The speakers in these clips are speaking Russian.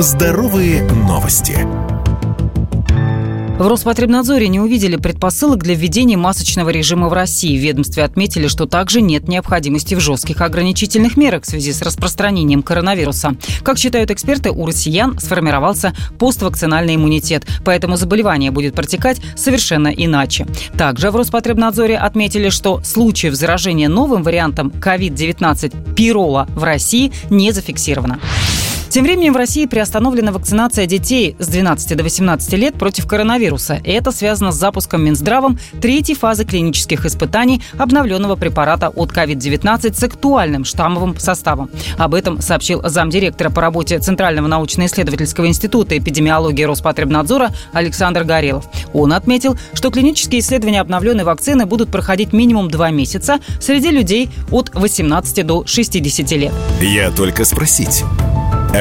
Здоровые новости. В Роспотребнадзоре не увидели предпосылок для введения масочного режима в России. В ведомстве отметили, что также нет необходимости в жестких ограничительных мерах в связи с распространением коронавируса. Как считают эксперты, у россиян сформировался поствакцинальный иммунитет, поэтому заболевание будет протекать совершенно иначе. Также в Роспотребнадзоре отметили, что случаев заражения новым вариантом COVID-19 пирола в России не зафиксировано. Тем временем в России приостановлена вакцинация детей с 12 до 18 лет против коронавируса. И это связано с запуском Минздравом третьей фазы клинических испытаний обновленного препарата от COVID-19 с актуальным штаммовым составом. Об этом сообщил замдиректора по работе Центрального научно-исследовательского института эпидемиологии Роспотребнадзора Александр Горелов. Он отметил, что клинические исследования обновленной вакцины будут проходить минимум два месяца среди людей от 18 до 60 лет. Я только спросить.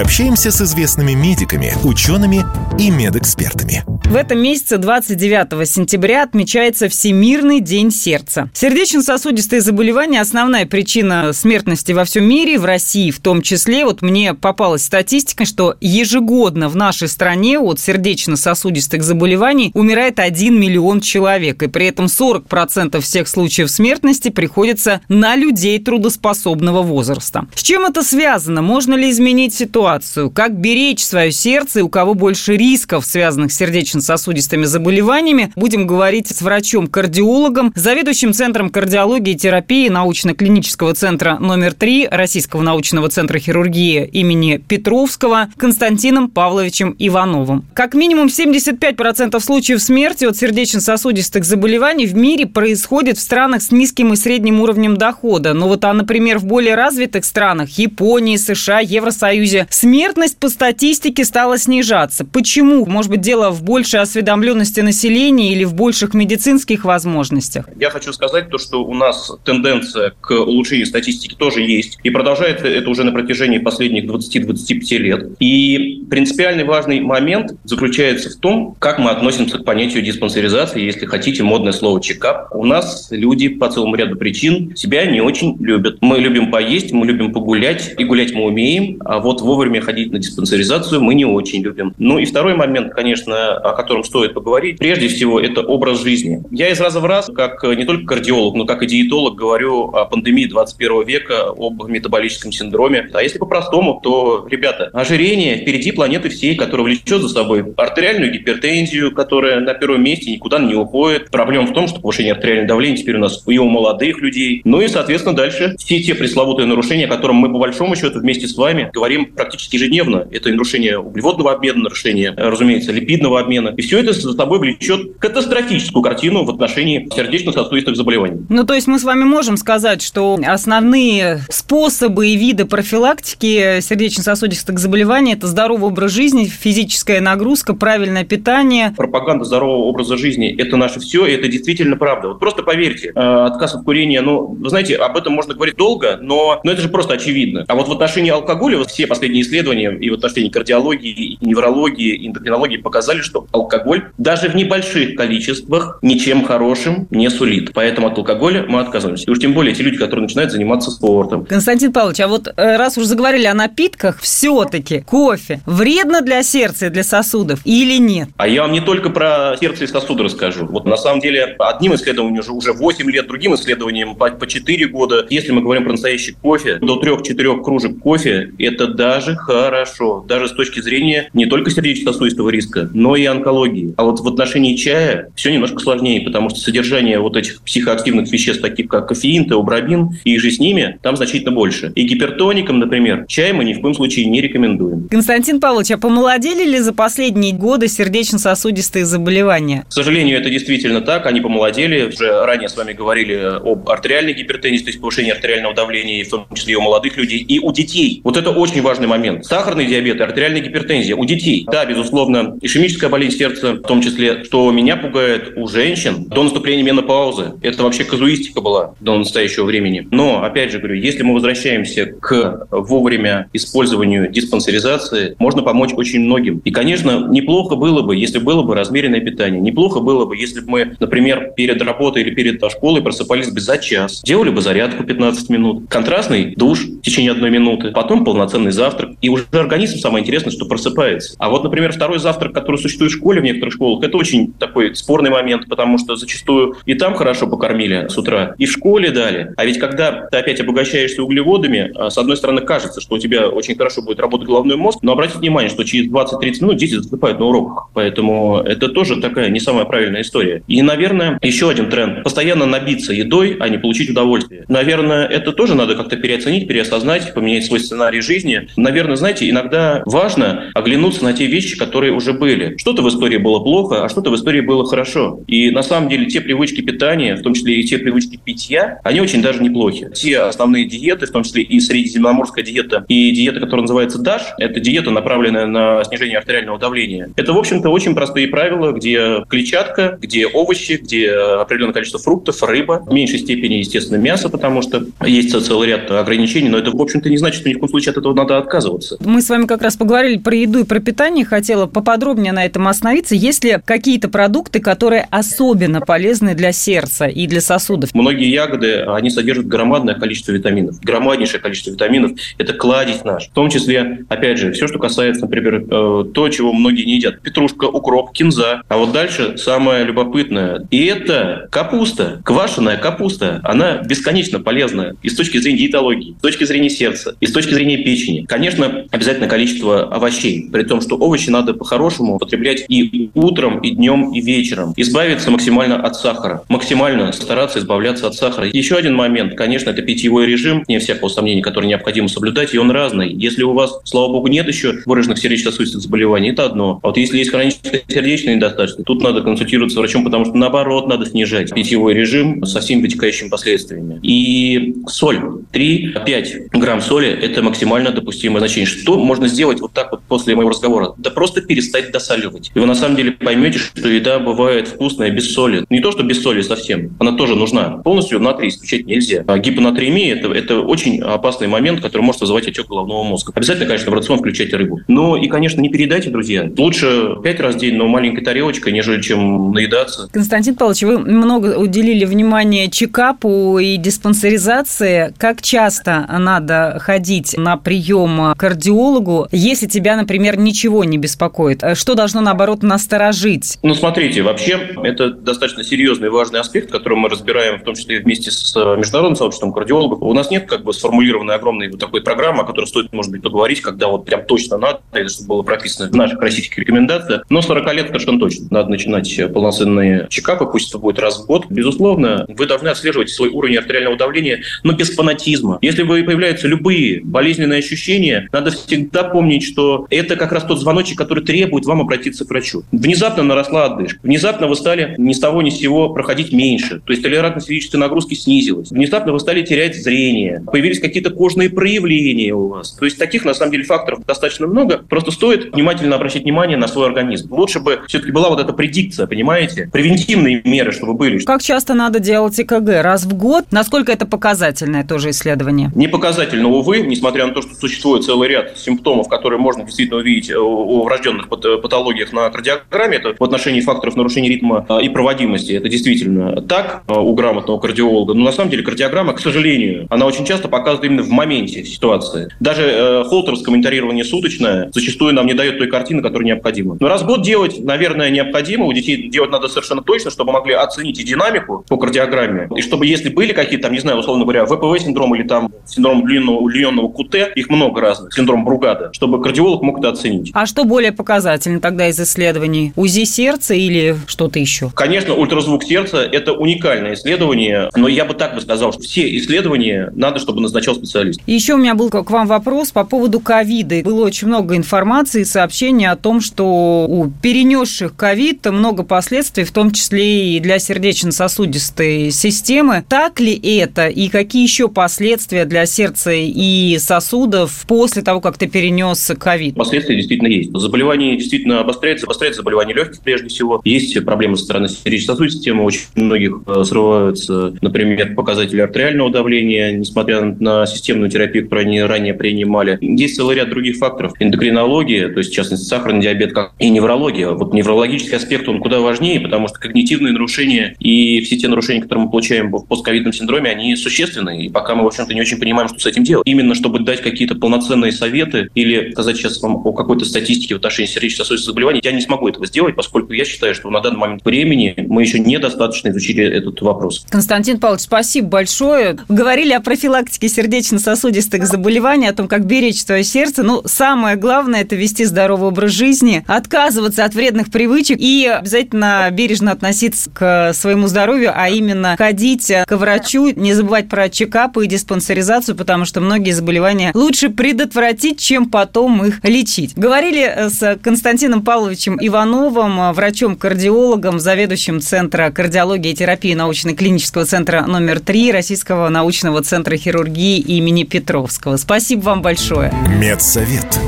Общаемся с известными медиками, учеными и медэкспертами. В этом месяце, 29 сентября, отмечается Всемирный день сердца. Сердечно-сосудистые заболевания – основная причина смертности во всем мире, в России в том числе. Вот мне попалась статистика, что ежегодно в нашей стране от сердечно-сосудистых заболеваний умирает 1 миллион человек. И при этом 40% всех случаев смертности приходится на людей трудоспособного возраста. С чем это связано? Можно ли изменить ситуацию? Как беречь свое сердце и у кого больше рисков, связанных с сердечно-сосудистыми заболеваниями? Будем говорить с врачом-кардиологом, заведующим Центром кардиологии и терапии научно-клинического центра номер 3 Российского научного центра хирургии имени Петровского Константином Павловичем Ивановым. Как минимум 75% случаев смерти от сердечно-сосудистых заболеваний в мире происходит в странах с низким и средним уровнем дохода. Но вот, а, например, в более развитых странах Японии, США, Евросоюзе смертность по статистике стала снижаться. Почему? Может быть, дело в большей осведомленности населения или в больших медицинских возможностях? Я хочу сказать то, что у нас тенденция к улучшению статистики тоже есть. И продолжается это уже на протяжении последних 20-25 лет. И принципиальный важный момент заключается в том, как мы относимся к понятию диспансеризации, если хотите, модное слово чекап. У нас люди по целому ряду причин себя не очень любят. Мы любим поесть, мы любим погулять, и гулять мы умеем, а вот вовремя ходить на диспансеризацию мы не очень любим. Ну и второй момент, конечно, котором стоит поговорить, прежде всего, это образ жизни. Я из раза в раз, как не только кардиолог, но как и диетолог, говорю о пандемии 21 века, об метаболическом синдроме. А если по-простому, то, ребята, ожирение впереди планеты всей, которая влечет за собой артериальную гипертензию, которая на первом месте никуда не уходит. Проблема в том, что повышение артериального давления теперь у нас и у молодых людей. Ну и, соответственно, дальше все те пресловутые нарушения, о которых мы, по большому счету, вместе с вами говорим практически ежедневно. Это нарушение углеводного обмена, нарушение, разумеется, липидного обмена. И все это за собой влечет катастрофическую картину в отношении сердечно-сосудистых заболеваний. Ну, то есть мы с вами можем сказать, что основные способы и виды профилактики сердечно-сосудистых заболеваний – это здоровый образ жизни, физическая нагрузка, правильное питание. Пропаганда здорового образа жизни – это наше все, и это действительно правда. Вот просто поверьте, э, отказ от курения, ну, вы знаете, об этом можно говорить долго, но, но это же просто очевидно. А вот в отношении алкоголя, вот все последние исследования и в отношении кардиологии, и неврологии, и эндокринологии показали, что алкоголь даже в небольших количествах ничем хорошим не сулит. Поэтому от алкоголя мы отказываемся. И уж тем более те люди, которые начинают заниматься спортом. Константин Павлович, а вот э, раз уж заговорили о напитках, все-таки кофе вредно для сердца и для сосудов или нет? А я вам не только про сердце и сосуды расскажу. Вот на самом деле одним исследованием уже, уже 8 лет, другим исследованием по, по 4 года. Если мы говорим про настоящий кофе, до 3-4 кружек кофе – это даже хорошо. Даже с точки зрения не только сердечно-сосудистого риска, но и онкологии. А вот в отношении чая все немножко сложнее, потому что содержание вот этих психоактивных веществ, таких как кофеин, теобробин и же с ними, там значительно больше. И гипертоникам, например, чай мы ни в коем случае не рекомендуем. Константин Павлович, а помолодели ли за последние годы сердечно-сосудистые заболевания? К сожалению, это действительно так. Они помолодели. Уже ранее с вами говорили об артериальной гипертензии, то есть повышении артериального давления, в том числе и у молодых людей, и у детей. Вот это очень важный момент. Сахарный диабет и артериальная гипертензия у детей. Да, безусловно, ишемическая болезнь сердца, в том числе, что меня пугает у женщин до наступления менопаузы. Это вообще казуистика была до настоящего времени. Но, опять же говорю, если мы возвращаемся к вовремя использованию диспансеризации, можно помочь очень многим. И, конечно, неплохо было бы, если было бы размеренное питание. Неплохо было бы, если бы мы, например, перед работой или перед школой просыпались бы за час, делали бы зарядку 15 минут, контрастный душ в течение одной минуты, потом полноценный завтрак. И уже организм, самое интересное, что просыпается. А вот, например, второй завтрак, который существует школе, в некоторых школах, это очень такой спорный момент, потому что зачастую и там хорошо покормили с утра, и в школе дали. А ведь когда ты опять обогащаешься углеводами, а, с одной стороны, кажется, что у тебя очень хорошо будет работать головной мозг, но обратите внимание, что через 20-30 минут дети засыпают на уроках. Поэтому это тоже такая не самая правильная история. И, наверное, еще один тренд. Постоянно набиться едой, а не получить удовольствие. Наверное, это тоже надо как-то переоценить, переосознать, поменять свой сценарий жизни. Наверное, знаете, иногда важно оглянуться на те вещи, которые уже были. Что-то в истории было плохо, а что-то в истории было хорошо. И на самом деле те привычки питания, в том числе и те привычки питья, они очень даже неплохи. Те основные диеты, в том числе и средиземноморская диета, и диета, которая называется DASH, это диета, направленная на снижение артериального давления. Это, в общем-то, очень простые правила, где клетчатка, где овощи, где определенное количество фруктов, рыба, в меньшей степени, естественно, мясо, потому что есть целый ряд ограничений, но это, в общем-то, не значит, что ни в коем случае от этого надо отказываться. Мы с вами как раз поговорили про еду и про питание, хотела поподробнее на этом остановиться. Есть ли какие-то продукты, которые особенно полезны для сердца и для сосудов? Многие ягоды, они содержат громадное количество витаминов. Громаднейшее количество витаминов – это кладезь наш. В том числе, опять же, все, что касается, например, э, то, чего многие не едят. Петрушка, укроп, кинза. А вот дальше самое любопытное. И это капуста, квашеная капуста. Она бесконечно полезна и с точки зрения диетологии, с точки зрения сердца, и с точки зрения печени. Конечно, обязательно количество овощей. При том, что овощи надо по-хорошему потреблять и утром, и днем, и вечером. Избавиться максимально от сахара. Максимально стараться избавляться от сахара. Еще один момент, конечно, это питьевой режим, не всякого сомнения, который необходимо соблюдать, и он разный. Если у вас, слава богу, нет еще выраженных сердечно-сосудистых заболеваний, это одно. А вот если есть хроническая сердечная недостаточность, тут надо консультироваться с врачом, потому что наоборот надо снижать питьевой режим со всеми вытекающими последствиями. И соль. 3-5 грамм соли – это максимально допустимое значение. Что можно сделать вот так вот после моего разговора? Да просто перестать досаливать. И вы на самом деле поймете, что еда бывает вкусная без соли. Не то, что без соли совсем, она тоже нужна. Полностью натрий исключать нельзя. А гипонатриемия – это, это очень опасный момент, который может вызывать отек головного мозга. Обязательно, конечно, в рацион включайте рыбу. Но и, конечно, не передайте, друзья. Лучше 5 раз в день, но маленькой тарелочкой, нежели чем наедаться. Константин Павлович, вы много уделили внимания чекапу и диспансеризации. Как часто надо ходить на прием к кардиологу, если тебя, например, ничего не беспокоит? Что должно, наоборот, насторожить? Ну, смотрите, вообще это достаточно серьезный и важный аспект, который мы разбираем, в том числе вместе с международным сообществом кардиологов. У нас нет как бы сформулированной огромной вот такой программы, о которой стоит, может быть, поговорить, когда вот прям точно надо, или чтобы было прописано в наших российских рекомендациях. Но 40 лет совершенно точно. Надо начинать полноценные чекапы, пусть это будет раз в год. Безусловно, вы должны отслеживать свой уровень артериального давления, но без фанатизма. Если вы появляются любые болезненные ощущения, надо всегда помнить, что это как раз тот звоночек, который требует вам обратиться к врачу. Внезапно наросла одышка. Внезапно вы стали ни с того ни с сего проходить меньше. То есть толерантность физической нагрузки снизилась. Внезапно вы стали терять зрение. Появились какие-то кожные проявления у вас. То есть таких, на самом деле, факторов достаточно много. Просто стоит внимательно обращать внимание на свой организм. Лучше бы все-таки была вот эта предикция, понимаете? Превентивные меры, чтобы были. Как часто надо делать ЭКГ? Раз в год? Насколько это показательное тоже исследование? Не показательно, увы, несмотря на то, что существует целый ряд симптомов, которые можно действительно увидеть у врожденных патологиях на кардиограмме. Это в отношении факторов нарушения ритма а, и проводимости. Это действительно так а, у грамотного кардиолога. Но на самом деле кардиограмма, к сожалению, она очень часто показывает именно в моменте ситуации. Даже э, холтеровское мониторирование суточное зачастую нам не дает той картины, которая необходима. Но раз в год делать, наверное, необходимо. У детей делать надо совершенно точно, чтобы могли оценить и динамику по кардиограмме, и чтобы если были какие-то, там, не знаю, условно говоря, ВПВ синдром или там синдром удлиненного, удлиненного КУТ, их много разных, синдром Бругада, чтобы кардиолог мог это оценить. А что более показательно тогда из исследований? УЗИ сердца или что-то еще? Конечно, ультразвук сердца – это уникальное исследование, но я бы так бы сказал, что все исследования надо, чтобы назначал специалист. еще у меня был к вам вопрос по поводу ковида. Было очень много информации и сообщений о том, что у перенесших ковид много последствий, в том числе и для сердечно-сосудистой системы. Так ли это и какие еще последствия для сердца и сосудов после того, как ты перенес ковид? Последствия действительно есть. Заболевание действительно обостряется, обостряется заболевание легких прежде всего. Есть проблемы со стороны сердечно-сосудистой системы, очень многих э, срываются, например, показатели артериального давления, несмотря на системную терапию, которую они ранее принимали. Есть целый ряд других факторов. Эндокринология, то есть, в частности, сахарный диабет, как и неврология. Вот неврологический аспект, он куда важнее, потому что когнитивные нарушения и все те нарушения, которые мы получаем в постковидном синдроме, они существенны. И пока мы, в общем-то, не очень понимаем, что с этим делать. Именно чтобы дать какие-то полноценные советы или сказать сейчас вам о какой-то статистике в отношении сердечно-сосудистых заболеваний, я не смогу этого сделать, поскольку я считаю, что на данный момент времени мы еще недостаточно изучили этот вопрос. Константин Павлович, спасибо большое. Говорили о профилактике сердечно-сосудистых заболеваний, о том, как беречь свое сердце. Ну, самое главное – это вести здоровый образ жизни, отказываться от вредных привычек и обязательно бережно относиться к своему здоровью, а именно ходить к врачу, не забывать про чекапы и диспансеризацию, потому что многие заболевания лучше предотвратить, чем потом их лечить. Говорили с Константином Павловичем Ивановым, врачом-кардиологом, заведующим Центра кардиологии и терапии научно-клинического центра номер 3 Российского научного центра хирургии имени Петровского. Спасибо вам большое. Медсовет.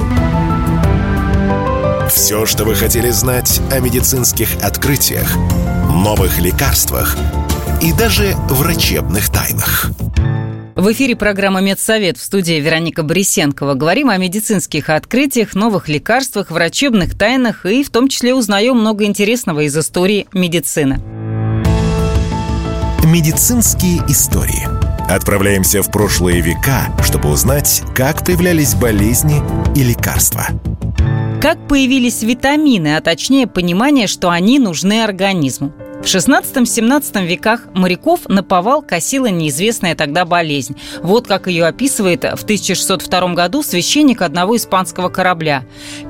Все, что вы хотели знать о медицинских открытиях, новых лекарствах и даже врачебных тайнах. В эфире программа «Медсовет» в студии Вероника Борисенкова. Говорим о медицинских открытиях, новых лекарствах, врачебных тайнах и в том числе узнаем много интересного из истории медицины. Медицинские истории. Отправляемся в прошлые века, чтобы узнать, как появлялись болезни и лекарства. Как появились витамины, а точнее понимание, что они нужны организму. В 16-17 веках моряков наповал косила неизвестная тогда болезнь. Вот как ее описывает в 1602 году священник одного испанского корабля.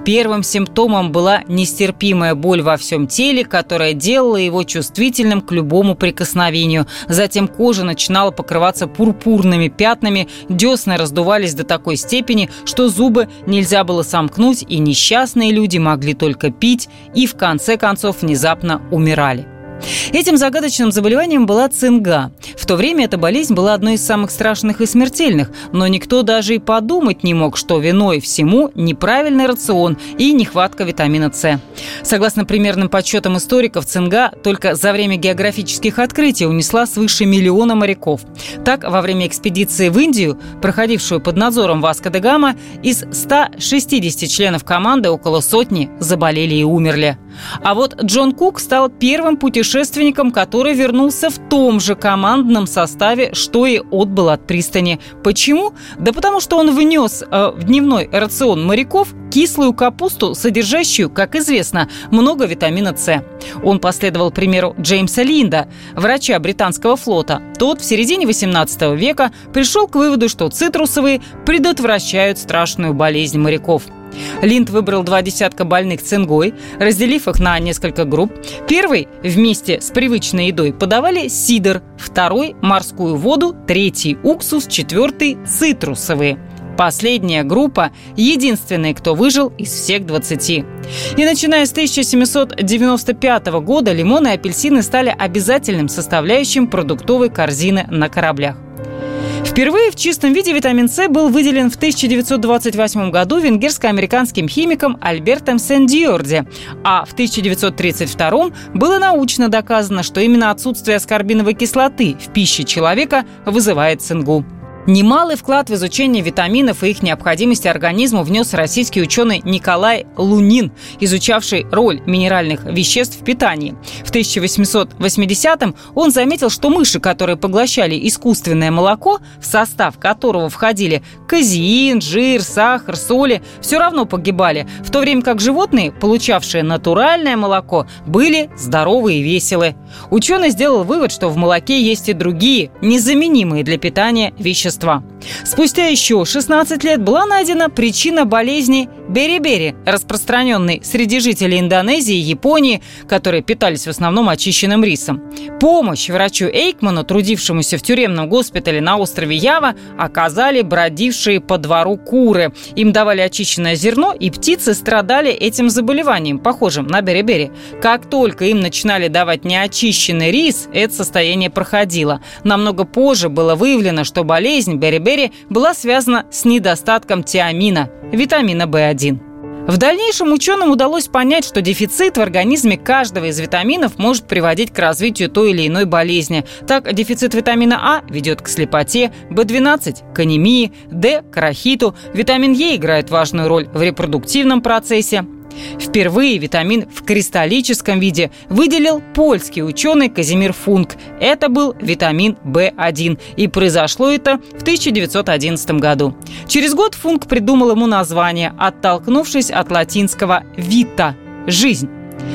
Первым симптомом была нестерпимая боль во всем теле, которая делала его чувствительным к любому прикосновению. Затем кожа начинала покрываться пурпурными пятнами, десны раздувались до такой степени, что зубы нельзя было сомкнуть, и несчастные люди могли только пить и в конце концов внезапно умирали. Этим загадочным заболеванием была цинга. В то время эта болезнь была одной из самых страшных и смертельных, но никто даже и подумать не мог, что виной всему неправильный рацион и нехватка витамина С. Согласно примерным подсчетам историков, цинга только за время географических открытий унесла свыше миллиона моряков. Так, во время экспедиции в Индию, проходившую под надзором Васка де Гама, из 160 членов команды около сотни заболели и умерли. А вот Джон Кук стал первым путешественником, который вернулся в том же командном составе, что и отбыл от пристани. Почему? Да потому что он внес э, в дневной рацион моряков кислую капусту, содержащую, как известно, много витамина С. Он последовал примеру Джеймса Линда, врача британского флота. Тот в середине 18 века пришел к выводу, что цитрусовые предотвращают страшную болезнь моряков – Линд выбрал два десятка больных цингой, разделив их на несколько групп. Первый вместе с привычной едой подавали сидр, второй – морскую воду, третий – уксус, четвертый – цитрусовые. Последняя группа – единственные, кто выжил из всех 20. И начиная с 1795 года лимоны и апельсины стали обязательным составляющим продуктовой корзины на кораблях. Впервые в чистом виде витамин С был выделен в 1928 году венгерско-американским химиком Альбертом Сен-Диорди, а в 1932 было научно доказано, что именно отсутствие аскорбиновой кислоты в пище человека вызывает цингу. Немалый вклад в изучение витаминов и их необходимости организму внес российский ученый Николай Лунин, изучавший роль минеральных веществ в питании. В 1880-м он заметил, что мыши, которые поглощали искусственное молоко, в состав которого входили казеин, жир, сахар, соли, все равно погибали, в то время как животные, получавшие натуральное молоко, были здоровы и веселы. Ученый сделал вывод, что в молоке есть и другие, незаменимые для питания вещества человечества. Спустя еще 16 лет была найдена причина болезни бери-бери, распространенной среди жителей Индонезии и Японии, которые питались в основном очищенным рисом. Помощь врачу Эйкману, трудившемуся в тюремном госпитале на острове Ява, оказали бродившие по двору куры. Им давали очищенное зерно, и птицы страдали этим заболеванием, похожим на бери-бери. Как только им начинали давать неочищенный рис, это состояние проходило. Намного позже было выявлено, что болезнь бери-бери была связана с недостатком тиамина, витамина В1. В дальнейшем ученым удалось понять, что дефицит в организме каждого из витаминов может приводить к развитию той или иной болезни. Так, дефицит витамина А ведет к слепоте, В12 – к анемии, Д – к рахиту, витамин Е играет важную роль в репродуктивном процессе, Впервые витамин в кристаллическом виде выделил польский ученый Казимир Функ. Это был витамин В1. И произошло это в 1911 году. Через год Функ придумал ему название, оттолкнувшись от латинского «вита» – «жизнь».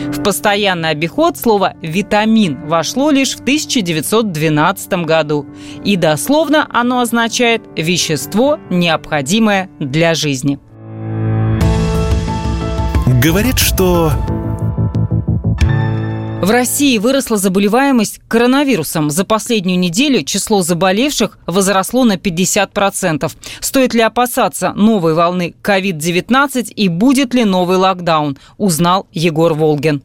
В постоянный обиход слово «витамин» вошло лишь в 1912 году. И дословно оно означает «вещество, необходимое для жизни». Говорят, что в России выросла заболеваемость коронавирусом. За последнюю неделю число заболевших возросло на 50%. Стоит ли опасаться новой волны COVID-19 и будет ли новый локдаун, узнал Егор Волгин.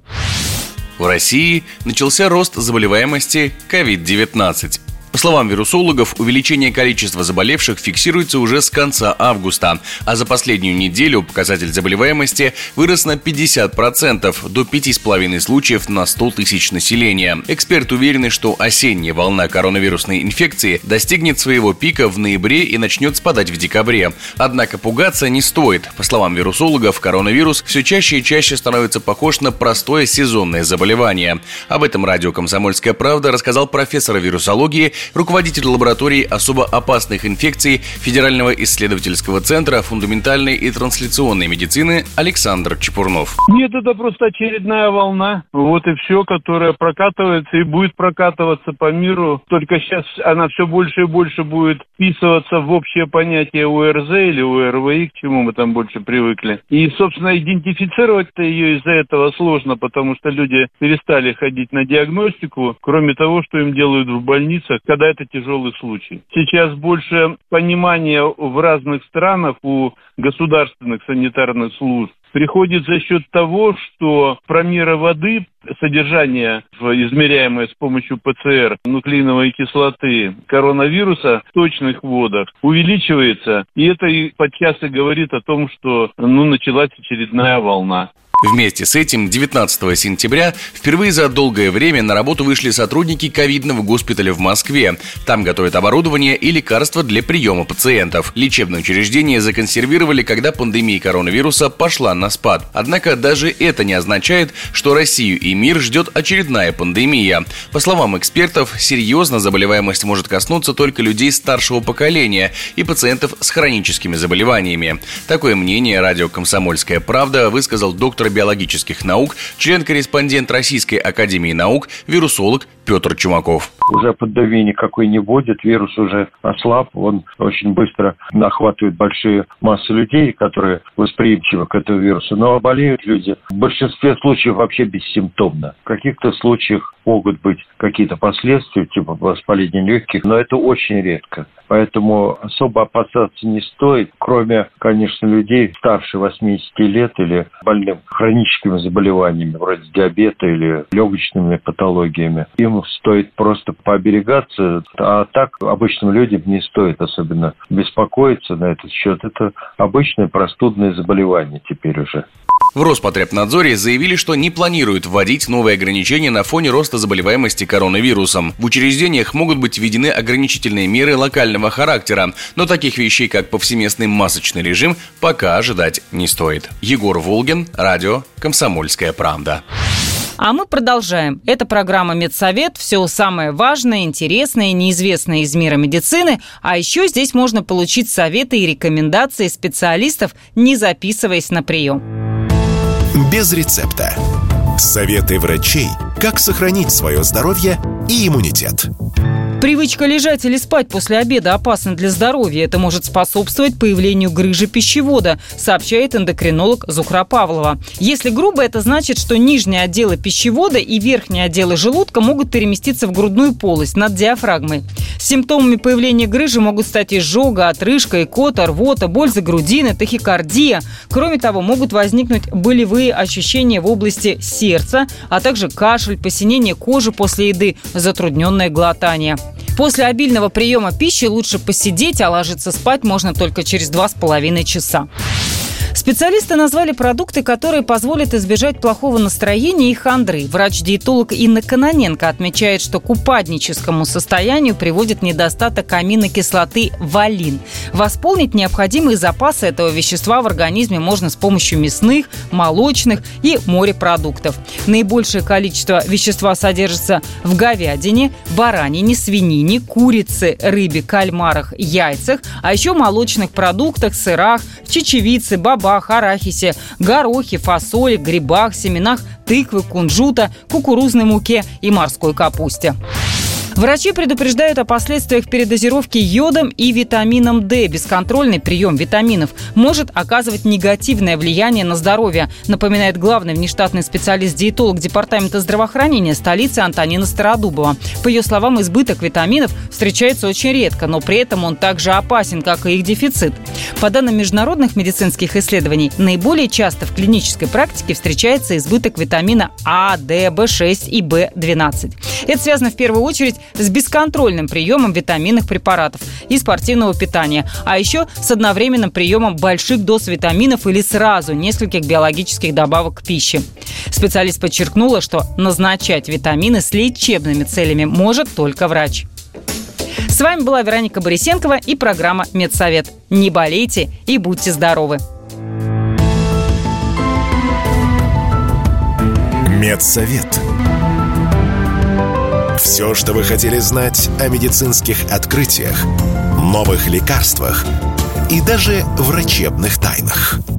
В России начался рост заболеваемости COVID-19. Словам вирусологов, увеличение количества заболевших фиксируется уже с конца августа, а за последнюю неделю показатель заболеваемости вырос на 50% до 5,5 случаев на 100 тысяч населения. Эксперты уверены, что осенняя волна коронавирусной инфекции достигнет своего пика в ноябре и начнет спадать в декабре. Однако пугаться не стоит. По словам вирусологов, коронавирус все чаще и чаще становится похож на простое сезонное заболевание. Об этом радио «Комсомольская правда» рассказал профессор вирусологии руководитель лаборатории особо опасных инфекций Федерального исследовательского центра фундаментальной и трансляционной медицины Александр Чепурнов. Нет, это просто очередная волна. Вот и все, которая прокатывается и будет прокатываться по миру. Только сейчас она все больше и больше будет вписываться в общее понятие УРЗ или УРВИ, к чему мы там больше привыкли. И, собственно, идентифицировать-то ее из-за этого сложно, потому что люди перестали ходить на диагностику, кроме того, что им делают в больницах, когда это тяжелый случай. Сейчас больше понимания в разных странах у государственных санитарных служб приходит за счет того, что промеры воды, содержание, измеряемое с помощью ПЦР нуклеиновой кислоты коронавируса в точных водах, увеличивается. И это подчас и говорит о том, что ну, началась очередная волна. Вместе с этим 19 сентября впервые за долгое время на работу вышли сотрудники ковидного госпиталя в Москве. Там готовят оборудование и лекарства для приема пациентов. Лечебное учреждение законсервировали, когда пандемия коронавируса пошла на спад. Однако даже это не означает, что Россию и мир ждет очередная пандемия. По словам экспертов, серьезно заболеваемость может коснуться только людей старшего поколения и пациентов с хроническими заболеваниями. Такое мнение радио «Комсомольская правда» высказал доктор биологических наук, член-корреспондент Российской Академии Наук, вирусолог Петр Чумаков. Уже пандемии никакой не будет, вирус уже ослаб, он очень быстро охватывает большие массы людей, которые восприимчивы к этому вирусу, но болеют люди в большинстве случаев вообще бессимптомно. В каких-то случаях могут быть какие-то последствия, типа воспаления легких, но это очень редко. Поэтому особо опасаться не стоит, кроме, конечно, людей старше 80 лет или больным хроническими заболеваниями, вроде диабета или легочными патологиями. Им стоит просто пооберегаться, а так обычным людям не стоит особенно беспокоиться на этот счет. Это обычное простудное заболевание теперь уже. В Роспотребнадзоре заявили, что не планируют вводить новые ограничения на фоне роста заболеваемости коронавирусом. В учреждениях могут быть введены ограничительные меры локального характера, но таких вещей, как повсеместный масочный режим, пока ожидать не стоит. Егор Волгин, радио «Комсомольская правда». А мы продолжаем. Это программа «Медсовет». Все самое важное, интересное и неизвестное из мира медицины. А еще здесь можно получить советы и рекомендации специалистов, не записываясь на прием без рецепта. Советы врачей, как сохранить свое здоровье и иммунитет. Привычка лежать или спать после обеда опасна для здоровья. Это может способствовать появлению грыжи пищевода, сообщает эндокринолог Зухра Павлова. Если грубо, это значит, что нижние отделы пищевода и верхние отделы желудка могут переместиться в грудную полость над диафрагмой. Симптомами появления грыжи могут стать изжога, отрыжка, икота, рвота, боль за грудины, тахикардия. Кроме того, могут возникнуть болевые ощущения в области сердца, а также кашель, посинение кожи после еды, затрудненное глотание. После обильного приема пищи лучше посидеть, а ложиться спать можно только через два с половиной часа. Специалисты назвали продукты, которые позволят избежать плохого настроения и хандры. Врач-диетолог Инна Каноненко отмечает, что к упадническому состоянию приводит недостаток аминокислоты валин. Восполнить необходимые запасы этого вещества в организме можно с помощью мясных, молочных и морепродуктов. Наибольшее количество вещества содержится в говядине, баранине, свинине, курице, рыбе, кальмарах, яйцах, а еще молочных продуктах, сырах, чечевице, баба бобах, арахисе, горохе, фасоли, грибах, семенах тыквы, кунжута, кукурузной муке и морской капусте. Врачи предупреждают о последствиях передозировки йодом и витамином D. Бесконтрольный прием витаминов может оказывать негативное влияние на здоровье, напоминает главный внештатный специалист-диетолог Департамента здравоохранения столицы Антонина Стародубова. По ее словам, избыток витаминов встречается очень редко, но при этом он также опасен, как и их дефицит. По данным международных медицинских исследований, наиболее часто в клинической практике встречается избыток витамина А, D, В6 и В12. Это связано в первую очередь с бесконтрольным приемом витаминных препаратов и спортивного питания, а еще с одновременным приемом больших доз витаминов или сразу нескольких биологических добавок к пище. Специалист подчеркнула, что назначать витамины с лечебными целями может только врач. С вами была Вероника Борисенкова и программа «Медсовет». Не болейте и будьте здоровы! Медсовет. Все, что вы хотели знать о медицинских открытиях, новых лекарствах и даже врачебных тайнах –